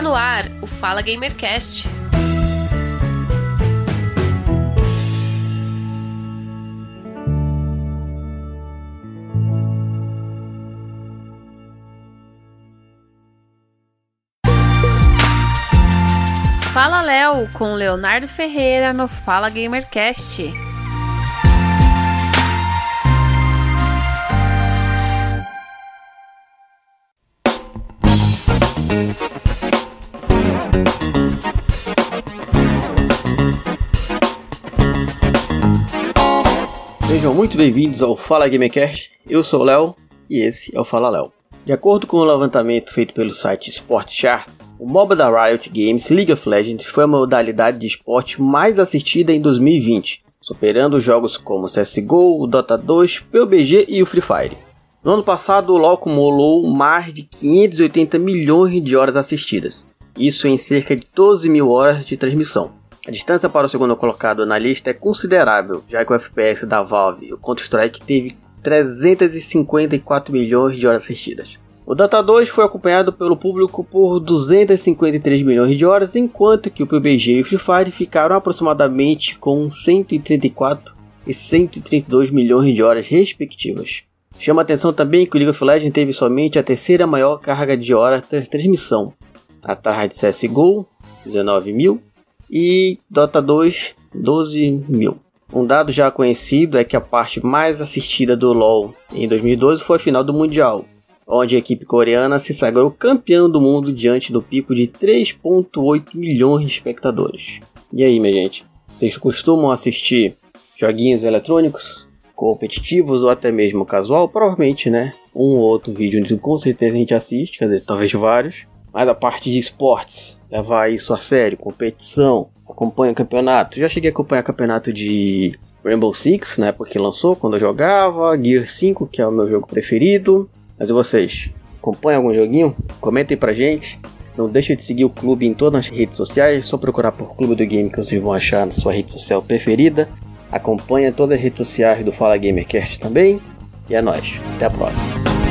Está no ar o Fala Gamercast. Fala Léo com Leonardo Ferreira no Fala Gamercast. Sejam muito bem-vindos ao Fala Gamercast. Eu sou o Léo e esse é o Fala Léo. De acordo com o um levantamento feito pelo site Sport Chart, o MOBA da Riot Games League of Legends foi a modalidade de esporte mais assistida em 2020, superando jogos como CSGO, Dota 2, PUBG e o Free Fire. No ano passado, o LoL acumulou mais de 580 milhões de horas assistidas, isso em cerca de 12 mil horas de transmissão. A distância para o segundo colocado na lista é considerável, já que o FPS da Valve, o Counter-Strike, teve 354 milhões de horas assistidas. O Dota 2 foi acompanhado pelo público por 253 milhões de horas, enquanto que o PUBG e o Free Fire ficaram aproximadamente com 134 e 132 milhões de horas respectivas. Chama atenção também que o League of Legends teve somente a terceira maior carga de horas de transmissão, atrás de CSGO, 19 mil, e Dota 2 12 mil. Um dado já conhecido é que a parte mais assistida do LoL em 2012 foi a final do Mundial, onde a equipe coreana se sagrou campeão do mundo diante do pico de 3.8 milhões de espectadores. E aí, minha gente, vocês costumam assistir joguinhos eletrônicos, competitivos ou até mesmo casual? Provavelmente, né? Um ou outro vídeo com certeza a gente assiste, quer dizer, talvez vários. Mas a parte de esportes, levar isso a sério, competição, acompanha campeonato. Já cheguei a acompanhar campeonato de Rainbow Six, na época que lançou, quando eu jogava, Gear 5, que é o meu jogo preferido. Mas e vocês? Acompanham algum joguinho? Comentem pra gente. Não deixe de seguir o clube em todas as redes sociais, só procurar por Clube do Game que vocês vão achar na sua rede social preferida. Acompanha todas as redes sociais do Fala Gamercast também. E é nóis. Até a próxima.